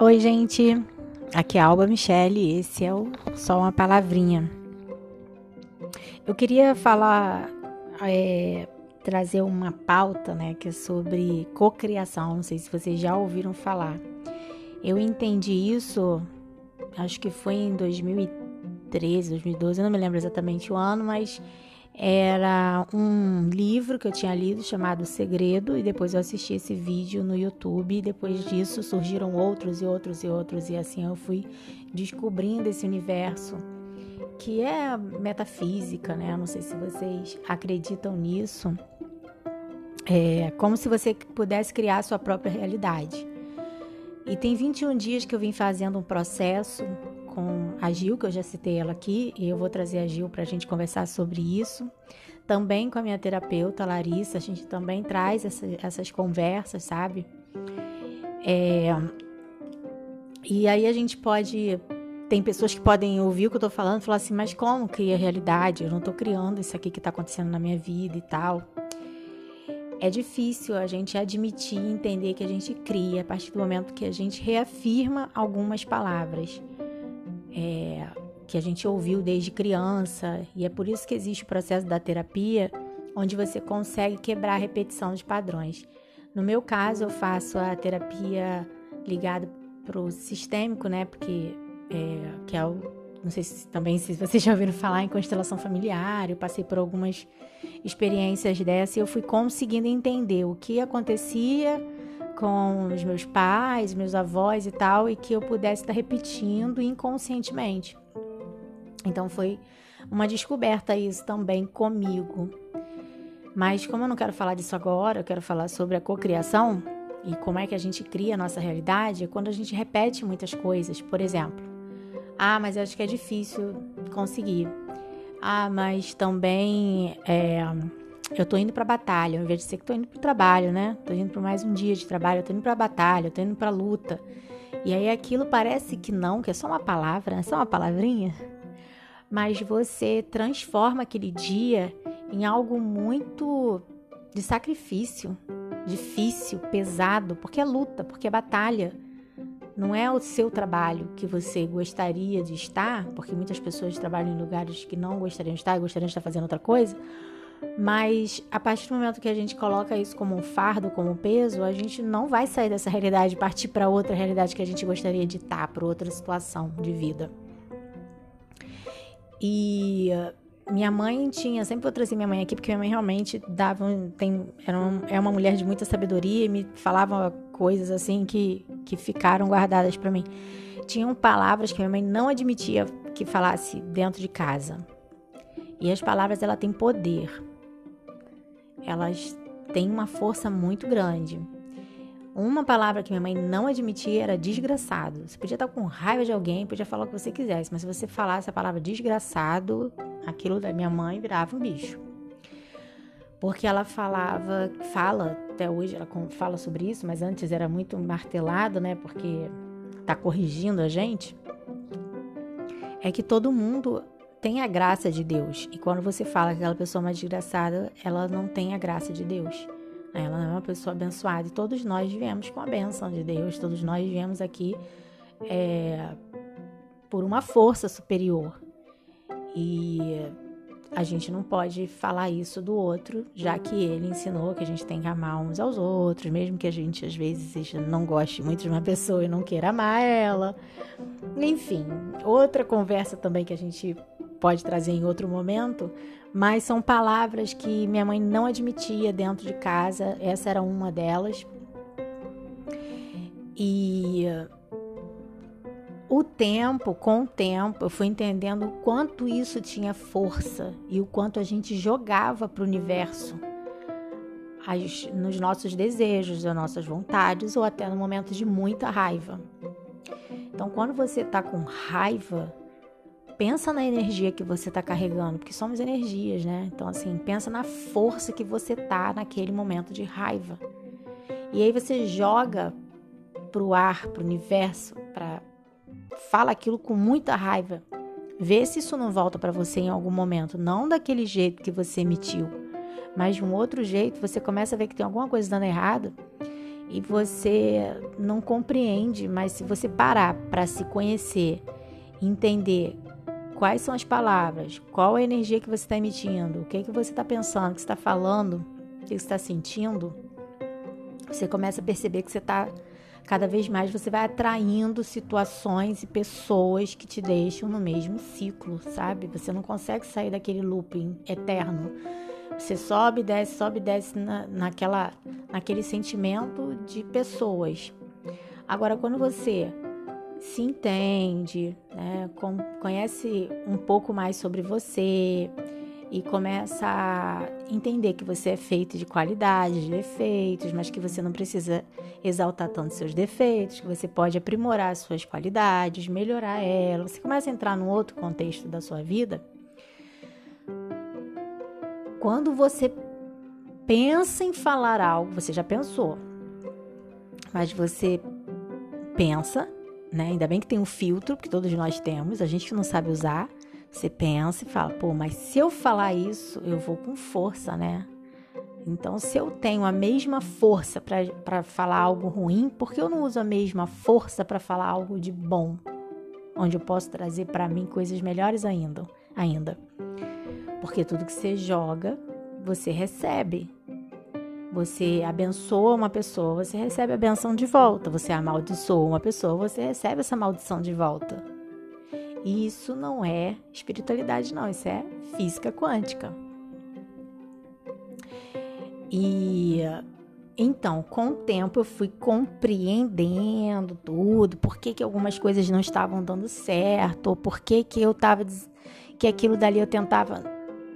Oi, gente. Aqui é Alba Michele. Esse é o Só uma Palavrinha. Eu queria falar, é, trazer uma pauta, né, que é sobre cocriação. Não sei se vocês já ouviram falar. Eu entendi isso, acho que foi em 2013, 2012, eu não me lembro exatamente o ano, mas era um livro que eu tinha lido chamado Segredo e depois eu assisti esse vídeo no YouTube e depois disso surgiram outros e outros e outros e assim eu fui descobrindo esse universo que é metafísica, né? Não sei se vocês acreditam nisso. É como se você pudesse criar a sua própria realidade. E tem 21 dias que eu vim fazendo um processo com a Gil, que eu já citei ela aqui, e eu vou trazer a Gil para a gente conversar sobre isso. Também com a minha terapeuta, Larissa, a gente também traz essa, essas conversas, sabe? É, e aí a gente pode. Tem pessoas que podem ouvir o que eu tô falando e falar assim, mas como cria realidade? Eu não tô criando isso aqui que tá acontecendo na minha vida e tal. É difícil a gente admitir e entender que a gente cria a partir do momento que a gente reafirma algumas palavras é, que a gente ouviu desde criança, e é por isso que existe o processo da terapia, onde você consegue quebrar a repetição de padrões. No meu caso, eu faço a terapia ligada para o sistêmico, né? Porque é, que é o, não sei se também se vocês já ouviram falar em constelação familiar, eu passei por algumas experiências dessa e eu fui conseguindo entender o que acontecia com os meus pais, meus avós e tal, e que eu pudesse estar repetindo inconscientemente. Então foi uma descoberta isso também comigo. Mas como eu não quero falar disso agora, eu quero falar sobre a cocriação e como é que a gente cria a nossa realidade quando a gente repete muitas coisas. Por exemplo, ah, mas eu acho que é difícil conseguir. Ah, mas também é, eu tô indo pra batalha, ao invés de ser que tô indo pro trabalho, né? Tô indo para mais um dia de trabalho, eu tô indo pra batalha, eu tô indo pra luta. E aí aquilo parece que não, que é só uma palavra, é só uma palavrinha. Mas você transforma aquele dia em algo muito de sacrifício, difícil, pesado, porque é luta, porque é batalha. Não é o seu trabalho que você gostaria de estar, porque muitas pessoas trabalham em lugares que não gostariam de estar e gostariam de estar fazendo outra coisa mas a partir do momento que a gente coloca isso como um fardo, como um peso, a gente não vai sair dessa realidade e partir para outra realidade que a gente gostaria de estar, para outra situação de vida. E minha mãe tinha, sempre vou trazer minha mãe aqui, porque minha mãe realmente dava, tem, era uma, é uma mulher de muita sabedoria e me falava coisas assim que, que ficaram guardadas para mim. Tinham palavras que minha mãe não admitia que falasse dentro de casa. E as palavras ela têm poder elas têm uma força muito grande. Uma palavra que minha mãe não admitia era desgraçado. Você podia estar com raiva de alguém, podia falar o que você quisesse, mas se você falasse a palavra desgraçado, aquilo da minha mãe virava um bicho. Porque ela falava, fala até hoje, ela fala sobre isso, mas antes era muito martelado, né? Porque tá corrigindo a gente. É que todo mundo tem a graça de Deus. E quando você fala que aquela pessoa é uma desgraçada, ela não tem a graça de Deus. Ela não é uma pessoa abençoada. E todos nós viemos com a bênção de Deus. Todos nós viemos aqui é, por uma força superior. E a gente não pode falar isso do outro, já que ele ensinou que a gente tem que amar uns aos outros, mesmo que a gente às vezes não goste muito de uma pessoa e não queira amar ela. Enfim, outra conversa também que a gente pode trazer em outro momento, mas são palavras que minha mãe não admitia dentro de casa, essa era uma delas. E o tempo, com o tempo, eu fui entendendo o quanto isso tinha força e o quanto a gente jogava para o universo as, nos nossos desejos, nas nossas vontades ou até no momento de muita raiva. Então, quando você está com raiva, pensa na energia que você está carregando, porque somos energias, né? Então, assim, pensa na força que você tá naquele momento de raiva. E aí você joga pro ar, pro universo, para fala aquilo com muita raiva. Vê se isso não volta para você em algum momento, não daquele jeito que você emitiu, mas de um outro jeito, você começa a ver que tem alguma coisa dando errado. e você não compreende, mas se você parar para se conhecer, entender quais são as palavras, qual a energia que você está emitindo, o que, que você está pensando, o que você está falando, o que você está sentindo, você começa a perceber que você está cada vez mais você vai atraindo situações e pessoas que te deixam no mesmo ciclo, sabe? Você não consegue sair daquele looping eterno. Você sobe, desce, sobe, desce na, naquela, naquele sentimento de pessoas. Agora, quando você se entende, né, conhece um pouco mais sobre você, e começa a entender que você é feito de qualidades, de defeitos, mas que você não precisa exaltar tanto seus defeitos, que você pode aprimorar suas qualidades, melhorar elas. Você começa a entrar num outro contexto da sua vida. Quando você pensa em falar algo, você já pensou, mas você pensa, né? Ainda bem que tem um filtro, que todos nós temos, a gente não sabe usar você pensa e fala, pô, mas se eu falar isso, eu vou com força, né? Então, se eu tenho a mesma força para falar algo ruim, por que eu não uso a mesma força para falar algo de bom? Onde eu posso trazer para mim coisas melhores ainda, ainda. Porque tudo que você joga, você recebe. Você abençoa uma pessoa, você recebe a benção de volta. Você amaldiçoa uma pessoa, você recebe essa maldição de volta. E isso não é espiritualidade, não, isso é física quântica. E então, com o tempo, eu fui compreendendo tudo, por que, que algumas coisas não estavam dando certo, ou por que, que eu tava. que aquilo dali eu tentava.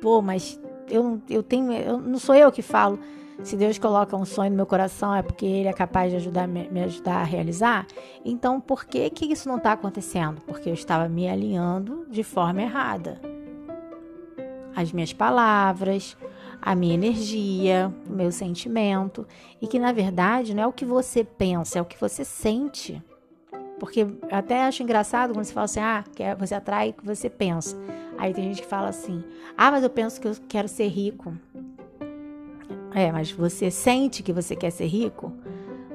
Pô, mas eu, eu tenho. Eu, não sou eu que falo se Deus coloca um sonho no meu coração é porque Ele é capaz de ajudar, me ajudar a realizar. Então, por que, que isso não está acontecendo? Porque eu estava me alinhando de forma errada. As minhas palavras, a minha energia, o meu sentimento. E que, na verdade, não é o que você pensa, é o que você sente. Porque até acho engraçado quando você fala assim, ah, você atrai o que você pensa. Aí tem gente que fala assim, ah, mas eu penso que eu quero ser rico. É, mas você sente que você quer ser rico?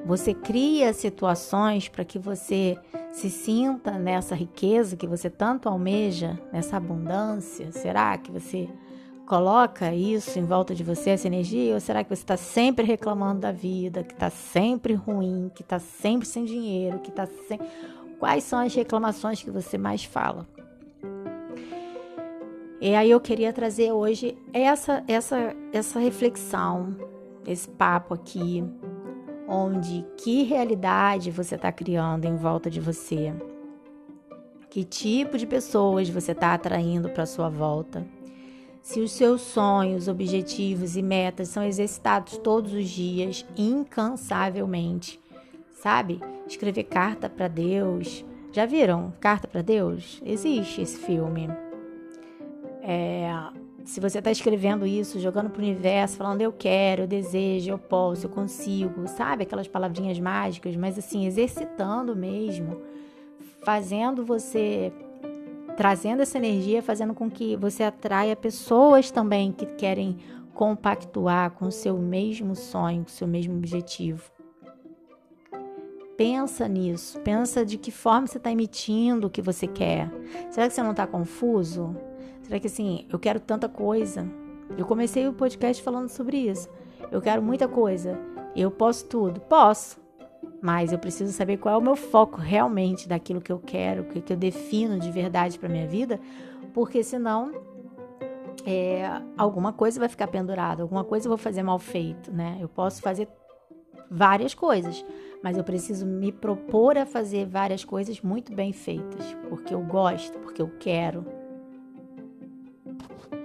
Você cria situações para que você se sinta nessa riqueza que você tanto almeja, nessa abundância? Será que você coloca isso em volta de você, essa energia? Ou será que você está sempre reclamando da vida, que está sempre ruim, que está sempre sem dinheiro, que está sem. Quais são as reclamações que você mais fala? E aí eu queria trazer hoje essa essa essa reflexão, esse papo aqui, onde que realidade você está criando em volta de você? Que tipo de pessoas você está atraindo para sua volta? Se os seus sonhos, objetivos e metas são exercitados todos os dias, incansavelmente, sabe? Escrever carta para Deus. Já viram Carta para Deus? Existe esse filme. É, se você está escrevendo isso, jogando para o universo, falando eu quero, eu desejo, eu posso, eu consigo, sabe? Aquelas palavrinhas mágicas, mas assim, exercitando mesmo, fazendo você, trazendo essa energia, fazendo com que você atraia pessoas também que querem compactuar com o seu mesmo sonho, com o seu mesmo objetivo. Pensa nisso, pensa de que forma você está emitindo o que você quer. Será que você não está confuso? Será que assim, eu quero tanta coisa? Eu comecei o podcast falando sobre isso. Eu quero muita coisa. Eu posso tudo? Posso. Mas eu preciso saber qual é o meu foco realmente daquilo que eu quero, o que eu defino de verdade para minha vida, porque senão é, alguma coisa vai ficar pendurada, alguma coisa eu vou fazer mal feito, né? Eu posso fazer várias coisas, mas eu preciso me propor a fazer várias coisas muito bem feitas, porque eu gosto, porque eu quero,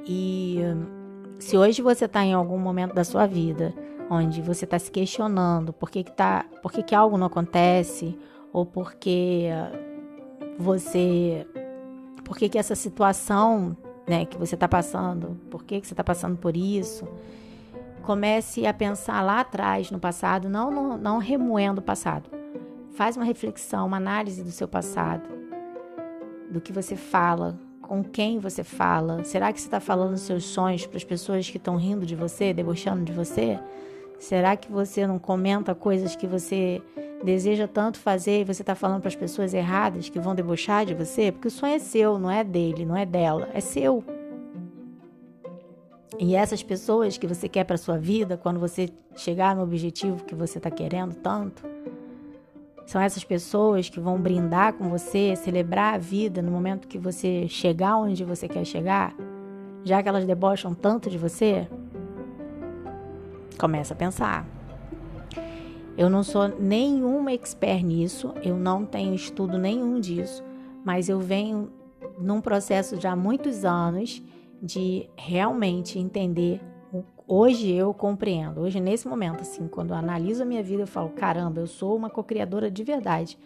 e se hoje você está em algum momento da sua vida onde você está se questionando por que, que, tá, por que, que algo não acontece, ou porque você. Por que, que essa situação né, que você está passando, por que, que você está passando por isso, comece a pensar lá atrás, no passado, não, não, não remoendo o passado. Faz uma reflexão, uma análise do seu passado, do que você fala, com quem você fala? Será que você está falando seus sonhos para as pessoas que estão rindo de você, debochando de você? Será que você não comenta coisas que você deseja tanto fazer e você está falando para as pessoas erradas que vão debochar de você? Porque o sonho é seu, não é dele, não é dela, é seu. E essas pessoas que você quer para sua vida, quando você chegar no objetivo que você está querendo tanto, são essas pessoas que vão brindar com você, celebrar a vida no momento que você chegar onde você quer chegar, já que elas debocham tanto de você. Começa a pensar. Eu não sou nenhuma expert nisso, eu não tenho estudo nenhum disso, mas eu venho num processo já há muitos anos de realmente entender. Hoje eu compreendo, hoje nesse momento, assim, quando eu analiso a minha vida, eu falo: caramba, eu sou uma co-criadora de verdade.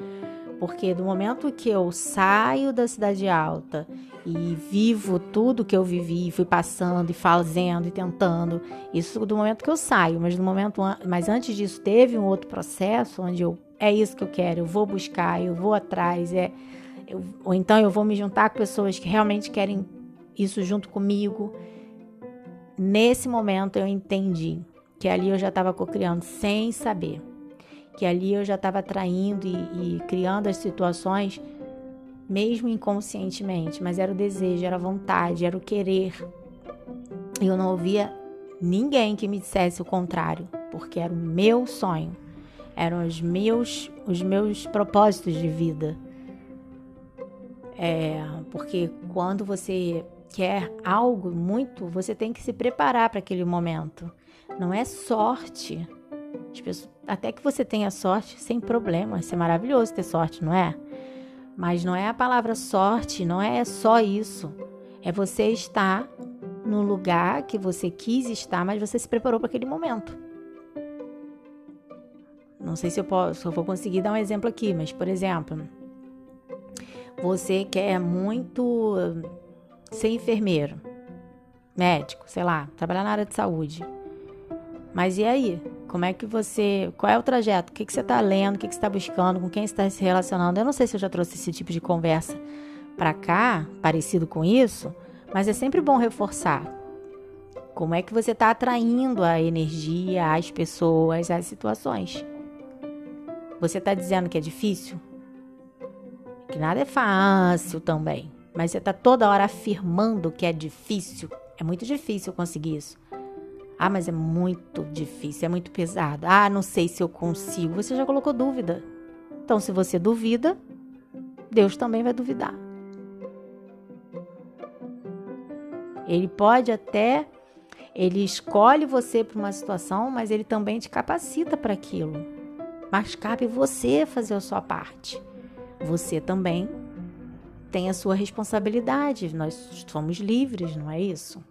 Porque do momento que eu saio da cidade alta e vivo tudo que eu vivi, fui passando e fazendo e tentando, isso do momento que eu saio, mas no momento mas antes disso teve um outro processo onde eu é isso que eu quero, eu vou buscar, eu vou atrás, é eu, ou então eu vou me juntar com pessoas que realmente querem isso junto comigo. Nesse momento eu entendi que ali eu já estava co-criando sem saber, que ali eu já estava atraindo e, e criando as situações mesmo inconscientemente, mas era o desejo, era a vontade, era o querer. Eu não ouvia ninguém que me dissesse o contrário, porque era o meu sonho, eram os meus, os meus propósitos de vida. É, porque quando você quer algo muito, você tem que se preparar para aquele momento. Não é sorte. Até que você tenha sorte, sem problema. Isso é maravilhoso ter sorte, não é? Mas não é a palavra sorte, não é só isso. É você estar no lugar que você quis estar, mas você se preparou para aquele momento. Não sei se eu, posso, se eu vou conseguir dar um exemplo aqui, mas, por exemplo, você quer muito ser enfermeiro, médico, sei lá, trabalhar na área de saúde. Mas e aí? Como é que você. Qual é o trajeto? O que, que você está lendo? O que, que você está buscando? Com quem está se relacionando? Eu não sei se eu já trouxe esse tipo de conversa para cá, parecido com isso, mas é sempre bom reforçar. Como é que você está atraindo a energia, as pessoas, as situações? Você está dizendo que é difícil? Que nada é fácil também. Mas você está toda hora afirmando que é difícil. É muito difícil conseguir isso. Ah, mas é muito difícil, é muito pesado. Ah, não sei se eu consigo. Você já colocou dúvida. Então, se você duvida, Deus também vai duvidar. Ele pode até, ele escolhe você para uma situação, mas ele também te capacita para aquilo. Mas cabe você fazer a sua parte. Você também tem a sua responsabilidade. Nós somos livres, não é isso?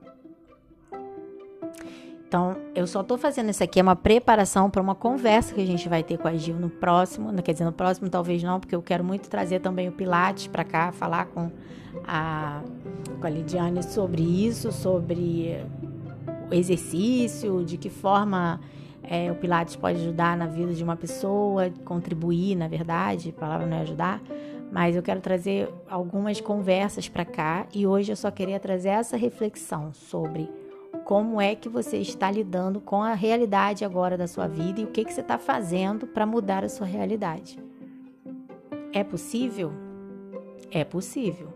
Então, eu só estou fazendo isso aqui, é uma preparação para uma conversa que a gente vai ter com a Gil no próximo. Quer dizer, no próximo talvez não, porque eu quero muito trazer também o Pilates para cá, falar com a, com a Lidiane sobre isso, sobre o exercício, de que forma é, o Pilates pode ajudar na vida de uma pessoa, contribuir, na verdade, a palavra não é ajudar, mas eu quero trazer algumas conversas para cá e hoje eu só queria trazer essa reflexão sobre como é que você está lidando com a realidade agora da sua vida e o que, que você está fazendo para mudar a sua realidade. É possível? É possível.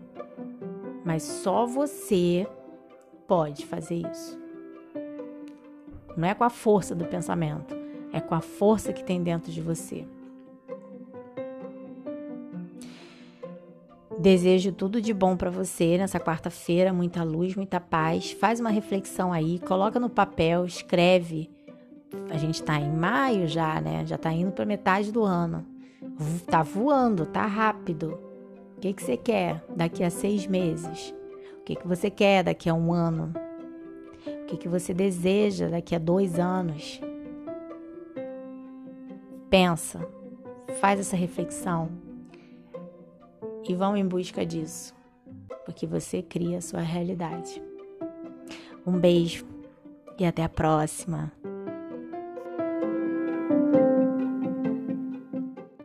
Mas só você pode fazer isso. Não é com a força do pensamento, é com a força que tem dentro de você. Desejo tudo de bom para você nessa quarta-feira, muita luz, muita paz. Faz uma reflexão aí, coloca no papel, escreve. A gente tá em maio já, né? Já tá indo para metade do ano. Tá voando, tá rápido. O que, que você quer daqui a seis meses? O que, que você quer daqui a um ano? O que, que você deseja daqui a dois anos? Pensa, faz essa reflexão e vão em busca disso, porque você cria a sua realidade. Um beijo e até a próxima.